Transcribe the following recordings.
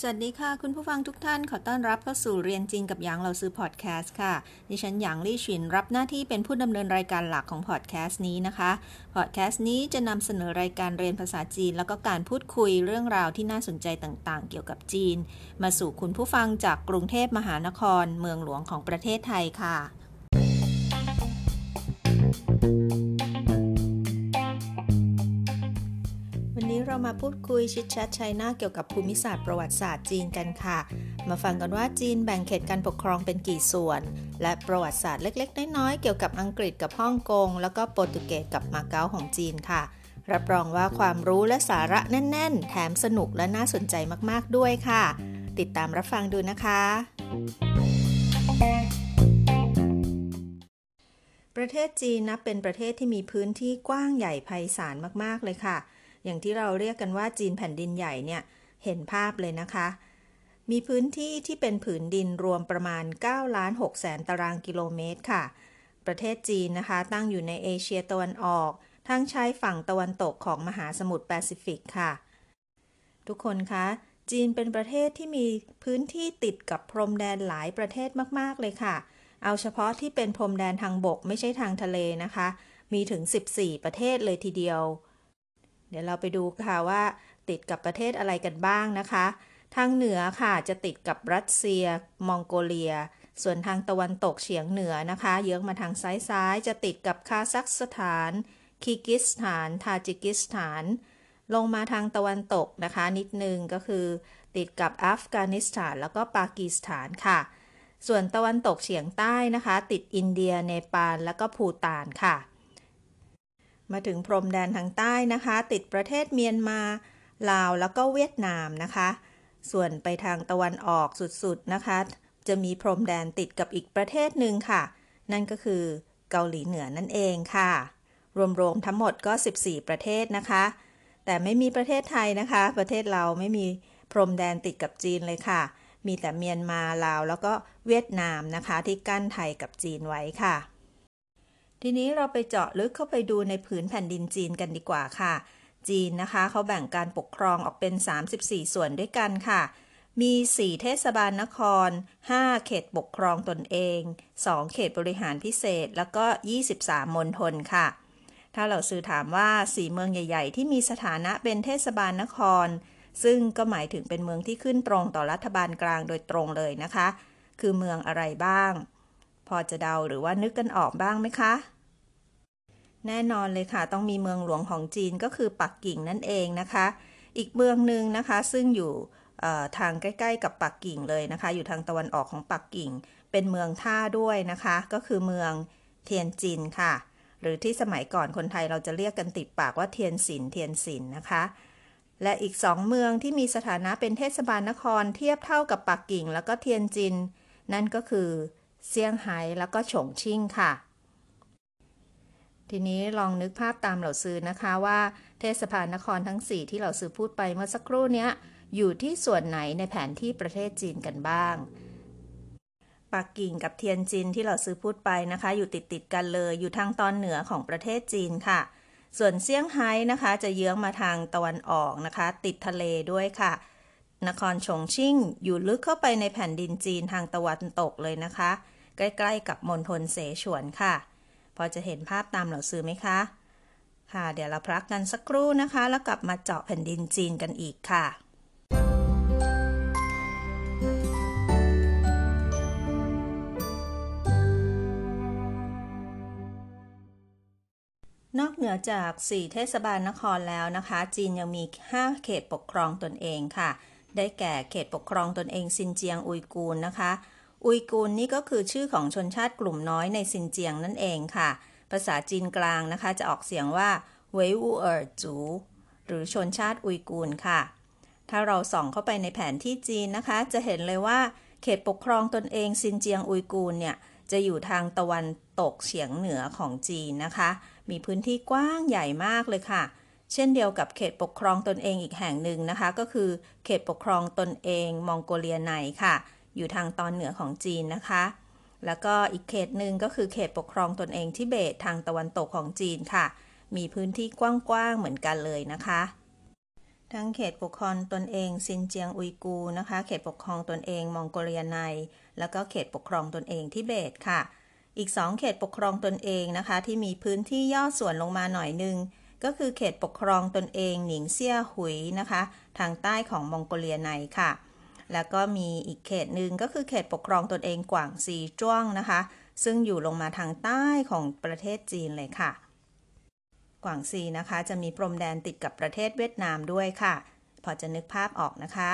สวัสดีค่ะ คุณผู้ฟังทุกท่านขอต้อนรับเข้าสู่เรียนจริงกับหยางเราซื้อพอดแคสต์ค่ะ ดิฉันหยางลี่ชินรับหน้าที่เป็นผู้ดำเนินรายการหลักของพอดแคสต์นี้นะคะพอดแคสต์นี้จะนำเสนอรายการเรียนภาษาจีน แล้วก็การพูดคุยเรื่องราวที่น่าสนใจต่างๆ เกี่ยวกับจีน มาสู่คุณผู้ฟังจากกรุงเทพมหานคร เมืองหลวงของประเทศไทยค่ะ เรามาพูดคุยชิดชัดชัยนาเกี่ยวกับภูมิศาสตร์ประวัติศาสตร์จีนกันค่ะ มาฟังกันว่าจีนแบ่งเขตการปกครองเป็นกี่ส่วน และประวัติศาสตร์เล็ก ๆ น้อยๆเกี่ยวกับอังกฤษกับฮ่องกง แล้วก็โปรตุเกสกับมาเก๊าของจีนค่ะ รับรองว่าความรู้และสาระแน่น ๆ แถมสนุกและน่าสนใจมากๆด้วยค่ะ ติดตามรับฟังดูนะคะประเทศจีนนับเป็นประเทศที่มีพื้นที่กว้างใหญ่ไพศาลมาก ๆ เลยค่ะ อย่างที่เราเรียกกันว่าจีนแผ่นดินใหญ่เนี่ยเห็นภาพเลยนะคะ มีพื้นที่ที่เป็นผืนดินรวมประมาณ9ล้าน6แสนตารางกิโลเมตรค่ะ ประเทศจีนนะคะ ตั้งอยู่ในเอเชียตะวันออก ทั้งชายฝั่งตะวันตกของมหาสมุทรแปซิฟิกค่ะ ทุกคนคะจีนเป็นประเทศที่มีพื้นที่ติดกับพรมแดนหลายประเทศมาก ๆ เลยค่ะ เอาเฉพาะที่เป็นพรมแดนทางบกไม่ใช่ทางทะเลนะคะ มีถึง 14 ประเทศเลยทีเดียว เดี๋ยวเราไปดูค่ะว่าติดกับประเทศอะไรกันบ้างนะคะ ทางเหนือค่ะจะติดกับรัสเซีย มองโกเลีย ส่วนทางตะวันตกเฉียงเหนือนะคะ เยื้องมาทางซ้ายซ้ายจะติดกับคาซัคสถาน คีกิสถาน ทาจิกิสถาน ลงมาทางตะวันตกนะคะ นิดนึงก็คือติดกับอัฟกานิสถาน แล้วก็ปากีสถานค่ะ ส่วนตะวันตกเฉียงใต้นะคะ ติดอินเดีย เนปาล แล้วก็ภูตานค่ะ มาถึงพรมแดนทางใต้นะคะ ติดประเทศเมียนมา ลาวแล้วก็เวียดนามนะคะ ส่วนไปทางตะวันออกสุดๆนะคะ จะมีพรมแดนติดกับอีกประเทศหนึ่งค่ะ นั่นก็คือเกาหลีเหนือนั่นเองค่ะ รวมๆทั้งหมดก็ 14 ประเทศนะคะ แต่ไม่มีประเทศไทยนะคะ ประเทศเราไม่มีพรมแดนติดกับจีนเลยค่ะ มีแต่เมียนมาลาวแล้วก็เวียดนามนะคะ ที่กั้นไทยกับจีนไว้ค่ะ ทีนี้เราไปเจาะลึกเข้าไปดูในผืนแผ่นดินจีนกันดีกว่าค่ะ จีนนะคะเขาแบ่งการปกครองออกเป็น 34 ส่วนด้วยกันค่ะ มี 4 เทศบาลนคร 5 เขตปกครองตนเอง 2 เขตบริหารพิเศษ แล้วก็ 23มณฑลค่ะ ถ้าเราซื้อถามว่า 4 เมืองใหญ่ ๆ ที่มีสถานะเป็นเทศบาลนคร ซึ่งก็หมายถึงเป็นเมืองที่ขึ้นตรงต่อรัฐบาลกลางโดยตรงเลยนะคะ คือเมืองอะไรบ้าง พอจะเดาหรือว่านึกกันออกบ้างไหมคะ แน่นอนเลยค่ะ ต้องมีเมืองหลวงของจีนก็คือปักกิ่งนั่นเองนะคะ อีกเมืองหนึ่งนะคะซึ่งอยู่ทางใกล้ ๆ กับปักกิ่งเลยนะคะ อยู่ทางตะวันออกของปักกิ่ง เป็นเมืองท่าด้วยนะคะ ก็คือเมืองเทียนจินค่ะ หรือที่สมัยก่อนคนไทยเราจะเรียกกันติดปากว่าเทียนสินเทียนสินนะคะ และอีกสองเมืองที่มีสถานะเป็นเทศบาลนครเทียบเท่ากับปักกิ่ง แล้วก็เทียนจิน นั่นก็คือเซี่ยงไฮ้แล้วก็ฉงชิ่งค่ะ ทีนี้ลองนึกภาพตามเหล่าซื้อนะคะว่าเทศบาลนครทั้ง 4 ที่เหล่าซื้อพูดไปเมื่อสักครู่นี้อยู่ที่ส่วนไหนในแผนที่ประเทศจีนกันบ้างปักกิ่งกับเทียนจินที่เราซื้อพูดไปนะคะ อยู่ติดติดกันเลยอยู่ทางตอนเหนือของประเทศจีนค่ะ ส่วนเซี่ยงไฮ้นะคะ จะเยื้องมาทางตะวันออกนะคะ ติดทะเลด้วยค่ะ นครชงชิ่งอยู่ลึกเข้าไปในแผ่นดินจีนทางตะวันตกเลยนะคะ ใกล้ ๆ กับมณฑลเสฉวนค่ะ พอจะเห็นภาพตามเหล่าซื้อไหมคะ ค่ะ เดี๋ยวเราพักกันสักครู่นะคะ แล้วกลับมาเจาะแผ่นดินจีนกันอีกค่ะนอกเหนือจาก 4 เทศบาลนครแล้วนะคะ จีนยังมี 5 เขตปกครองตนเองค่ะ ได้แก่เขตปกครองตนเองซินเจียงอุยกูร์นะคะ อุยกูร์นี่ก็คือชื่อของชนชาติกลุ่มน้อยในซินเจียงนั่นเองค่ะ ภาษาจีนกลางนะคะ จะออกเสียงว่า维吾尔族 หรือชนชาติอุยกูร์ค่ะ ถ้าเราส่องเข้าไปในแผนที่จีนนะคะ จะเห็นเลยว่าเขตปกครองตนเองซินเจียงอุยกูร์เนี่ยจะอยู่ทางตะวันตกเฉียงเหนือของจีนนะคะ มีพื้นที่กว้างใหญ่มากเลยค่ะ เช่นเดียวกับเขตปกครองตนเองอีกแห่งหนึ่งนะคะ ก็คือเขตปกครองตนเองมองโกเลียในค่ะ อยู่ทางตอนเหนือของจีนนะคะ แล้วก็อีกเขตหนึ่งก็คือเขตปกครองตนเองทิเบตทางตะวันตกของจีนค่ะ มีพื้นที่กว้างๆเหมือนกันเลยนะคะ ทั้งเขตปกครองตนเองซินเจียงอุยกูนะคะ เขตปกครองตนเองมองโกเลียใน แล้วก็เขตปกครองตนเองทิเบตค่ะ อีกสองเขตปกครองตนเองนะคะ ที่มีพื้นที่ย่อส่วนลงมาหน่อยนึงก็คือเขตปกครองตนเองหนิงเซี่ยหุยนะคะ ทางใต้ของมองโกเลียในค่ะ แล้วก็มีอีกเขตหนึ่งก็คือเขตปกครองตนเองกวางซีจ้วงนะคะ ซึ่งอยู่ลงมาทางใต้ของประเทศจีนเลยค่ะ กวางซีนะคะ จะมีพรมแดนติดกับประเทศเวียดนามด้วยค่ะ พอจะนึกภาพออกนะคะ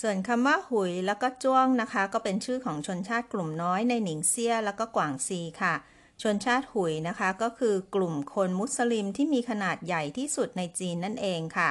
ส่วนคำว่าหุยแล้วก็จ้วงนะคะ ก็เป็นชื่อของชนชาติกลุ่มน้อยในหนิงเซีย แล้วก็กวางซีค่ะชนชาติหุยนะคะก็คือกลุ่มคนมุสลิมที่มีขนาดใหญ่ที่สุดในจีนนั่นเองค่ะ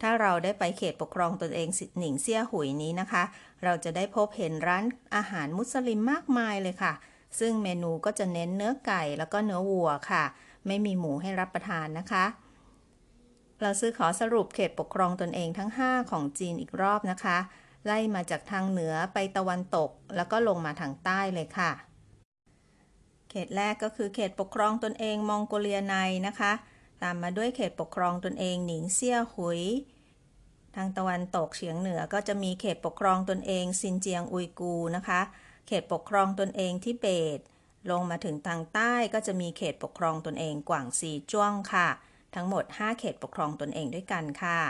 ถ้าเราได้ไปเขตปกครองตนเองหนิงเซี่ยหุยนี้นะคะ เราจะได้พบเห็นร้านอาหารมุสลิมมากมายเลยค่ะ ซึ่งเมนูก็จะเน้นเนื้อไก่แล้วก็เนื้อวัวค่ะ ไม่มีหมูให้รับประทานนะคะ เราซื้อขอสรุปเขตปกครองตนเองทั้ง 5 ของจีนอีกรอบนะคะ ไล่มาจากทางเหนือไปตะวันตก แล้วก็ลงมาทางใต้เลยค่ะ เขตแรกก็คือเขตปกครองตนเองมองโกเลียในนะคะ ตามมาด้วยเขตปกครองตนเองหนิงเซี่ยหุย ทางตะวันตกเฉียงเหนือก็จะมีเขตปกครองตนเองซินเจียงอุยกูนะคะ เขตปกครองตนเองทิเบต ลงมาถึงทางใต้ก็จะมีเขตปกครองตนเองกวางซีจ้วงค่ะ ทั้งหมด 5 เขตปกครองตนเองด้วยกันค่ะ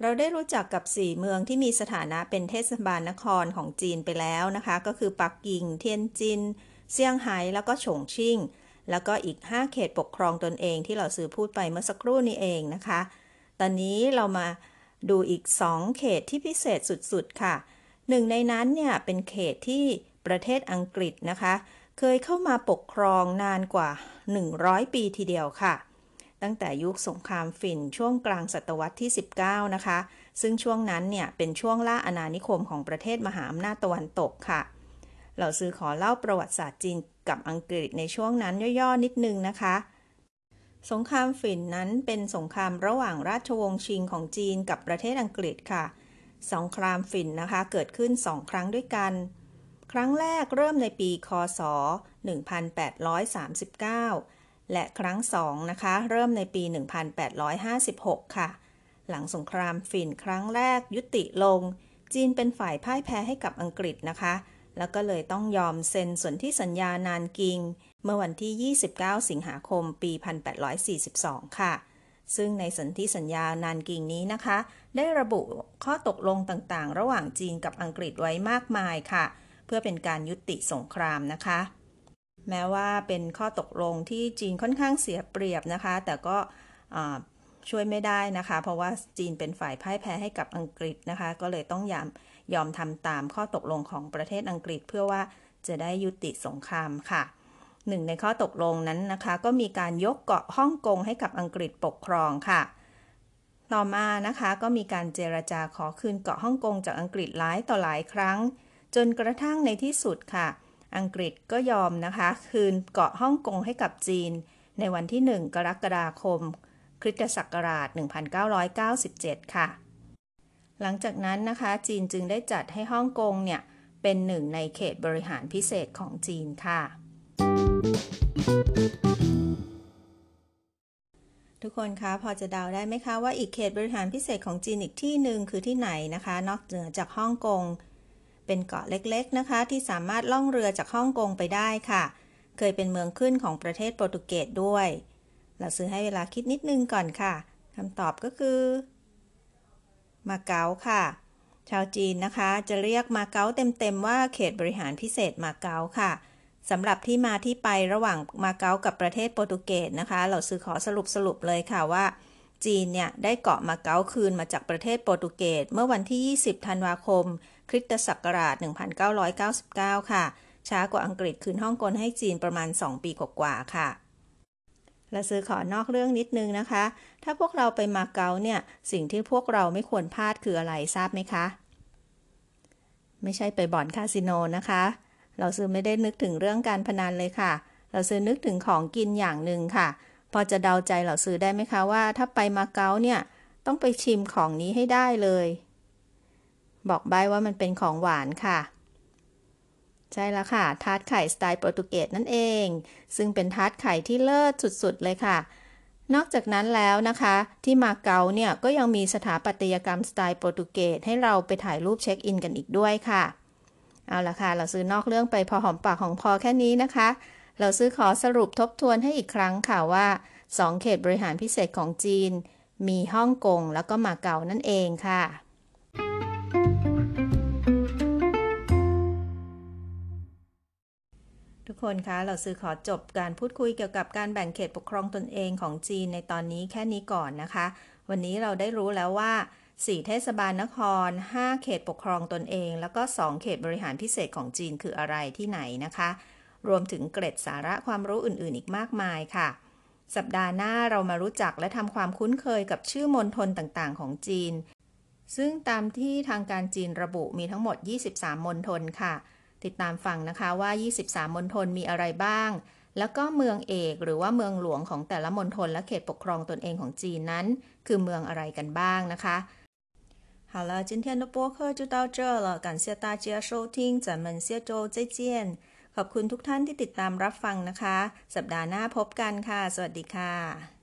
เราได้รู้จักกับ 4 เมืองที่มีสถานะเป็นเทศบาลนครของจีนไปแล้วนะคะ ก็คือปักกิ่ง เทียนจิน เซี่ยงไฮ้แล้วก็ฉงชิ่ง แล้วก็อีก 5 เขตปกครองตนเองที่เราซื้อพูดไปเมื่อสักครู่นี้เองนะคะ ตอนนี้เรามาดูอีก 2 เขตที่พิเศษสุดๆค่ะ หนึ่งในนั้นเนี่ยเป็นเขตที่ประเทศอังกฤษนะคะ เคยเข้ามาปกครองนานกว่า 100 ปีทีเดียวค่ะ ตั้งแต่ยุคสงครามฝิ่นช่วงกลางศตวรรษที่ 19 นะคะ ซึ่งช่วงนั้นเนี่ยเป็นช่วงล่าอาณานิคมของประเทศมหาอำนาจตะวันตกค่ะเราซื้อขอเล่าประวัติศาสตร์จีน กับอังกฤษในช่วงนั้นย่อๆนิดนึงนะคะ สงครามฝิ่นนั้นเป็นสงครามระหว่างราชวงศ์ชิงของจีนกับประเทศอังกฤษค่ะ สงครามฝิ่นนะคะเกิดขึ้นสองครั้งด้วยกัน ครั้งแรกเริ่มในปีคศ 1839 และครั้งสองนะคะเริ่มในปี 1856 ค่ะ หลังสงครามฝิ่นครั้งแรกยุติลงจีนเป็นฝ่ายพ่ายแพ้ให้กับอังกฤษนะคะ แล้วก็เลยต้องยอมเซ็นสนธิสัญญานานกิง เมื่อวันที่ 29 สิงหาคม ปี 1842 ค่ะ ซึ่งในสนธิสัญญานานกิงนี้นะคะ ได้ระบุข้อตกลงต่างๆ ระหว่างจีนกับอังกฤษไว้มากมายค่ะ เพื่อเป็นการยุติสงครามนะคะ แม้ว่าเป็นข้อตกลงที่จีนค่อนข้างเสียเปรียบนะคะ แต่ก็ ช่วยไม่ได้นะคะ เพราะว่าจีนเป็นฝ่ายพ่ายแพ้ให้กับอังกฤษนะคะ ก็เลยต้องยอมยอมทำตามข้อตกลงของประเทศอังกฤษ เพื่อว่าจะได้ยุติสงครามค่ะหนึ่งในข้อตกลงนั้นนะคะ ก็มีการยกเกาะฮ่องกงให้กับอังกฤษปกครองค่ะ ต่อมานะคะก็มีการเจรจาขอคืนเกาะฮ่องกงจากอังกฤษหลายต่อหลายครั้ง จนกระทั่งในที่สุดค่ะ อังกฤษก็ยอมนะคะ คืนเกาะฮ่องกงให้กับจีน ในวันที่ 1 กรกฎาคม คริสตศักราช 1997 ค่ะ หลังจากนั้นนะคะ จีนจึงได้จัดให้ฮ่องกงเนี่ย เป็นหนึ่งในเขตบริหารพิเศษของจีนค่ะ ทุกคนคะพอจะเดาได้ไหมคะว่าอีกเขตบริหารพิเศษของจีนอีกที่หนึ่งคือที่ไหนนะคะ นอกเหนือจากฮ่องกงเป็นเกาะเล็กๆนะคะ ที่สามารถล่องเรือจากฮ่องกงไปได้ค่ะ เคยเป็นเมืองขึ้นของประเทศโปรตุเกสด้วย เราซื้อให้เวลาคิดนิดนึงก่อนค่ะคำตอบก็คือ มาเก๊าค่ะ ชาวจีนนะคะ จะเรียกมาเก๊าเต็มๆว่าเขตบริหารพิเศษมาเก๊าค่ะสำหรับที่มาที่ไประหว่างมาเก๊ากับประเทศโปรตุเกสนะคะ เราซื้อขอสรุปสรุปเลยค่ะว่าจีนเนี่ย ได้เกาะมาเก๊าคืนมาจากประเทศโปรตุเกสเมื่อวันที่ 20 ธันวาคม คริสตศักราช 1999 ค่ะ ช้ากว่าอังกฤษคืนฮ่องกงให้จีนประมาณ 2 ปีกว่าๆค่ะ และซื้อขอนอกเรื่องนิดนึงนะคะ ถ้าพวกเราไปมาเก๊าเนี่ย สิ่งที่พวกเราไม่ควรพลาดคืออะไรทราบไหมคะ ไม่ใช่ไปบ่อนคาสิโนนะคะ เราซื้อไม่ได้นึกถึงเรื่องการพนันเลยค่ะ เราซื้อนึกถึงของกินอย่างหนึ่งค่ะ พอจะเดาใจเราซื้อได้ไหมคะว่า ถ้าไปมาเก๊าเนี่ยต้องไปชิมของนี้ให้ได้เลย บอกใบว่ามันเป็นของหวานค่ะ ใช่แล้วค่ะ ทาร์ตไข่สไตล์โปรตุเกสนั่นเอง ซึ่งเป็นทาร์ตไข่ที่เลิศสุดๆ เลยค่ะ นอกจากนั้นแล้วนะคะ ที่มาเก๊าเนี่ยก็ยังมีสถาปัตยกรรมสไตล์โปรตุเกสให้เราไปถ่ายรูปเช็คอินกันอีกด้วยค่ะ เอาละค่ะ เราซื้อนอกเรื่องไปพอหอมปากของพอแค่นี้นะคะ เราซื้อขอสรุปทบทวนให้อีกครั้งค่ะว่า 2 เขตบริหารพิเศษของจีน มีฮ่องกงแล้วก็มาเก๊านั่นเองค่ะ คนคะ เราซื้อขอจบการพูดคุยเกี่ยวกับการแบ่งเขตปกครองตนเองของจีนในตอนนี้แค่นี้ก่อนนะคะ วันนี้เราได้รู้แล้วว่า 4 เทศบาลนคร 5 เขตปกครองตนเอง แล้วก็ 2 เขตบริหารพิเศษของจีนคืออะไรที่ไหนนะคะ รวมถึงเกร็ดสาระความรู้อื่นๆ อีกมากมายค่ะ สัปดาห์หน้าเรามารู้จักและทำความคุ้นเคยกับชื่อมณฑลต่างๆ ของจีน ซึ่งตามที่ทางการจีนระบุมีทั้งหมด 23 มณฑลค่ะ ติดตามฟังนะคะว่า 23 มณฑลมีอะไรบ้าง แล้วก็เมืองเอกหรือว่าเมืองหลวงของแต่ละมณฑลและเขตปกครองตนเองของจีนนั้น คือเมืองอะไรกันบ้างนะคะ好了，今天的播客就到这了，感谢大家收听，咱们下周再见。ขอบคุณทุกท่านที่ติดตามรับฟังนะคะ สัปดาห์หน้าพบกันค่ะ สวัสดีค่ะ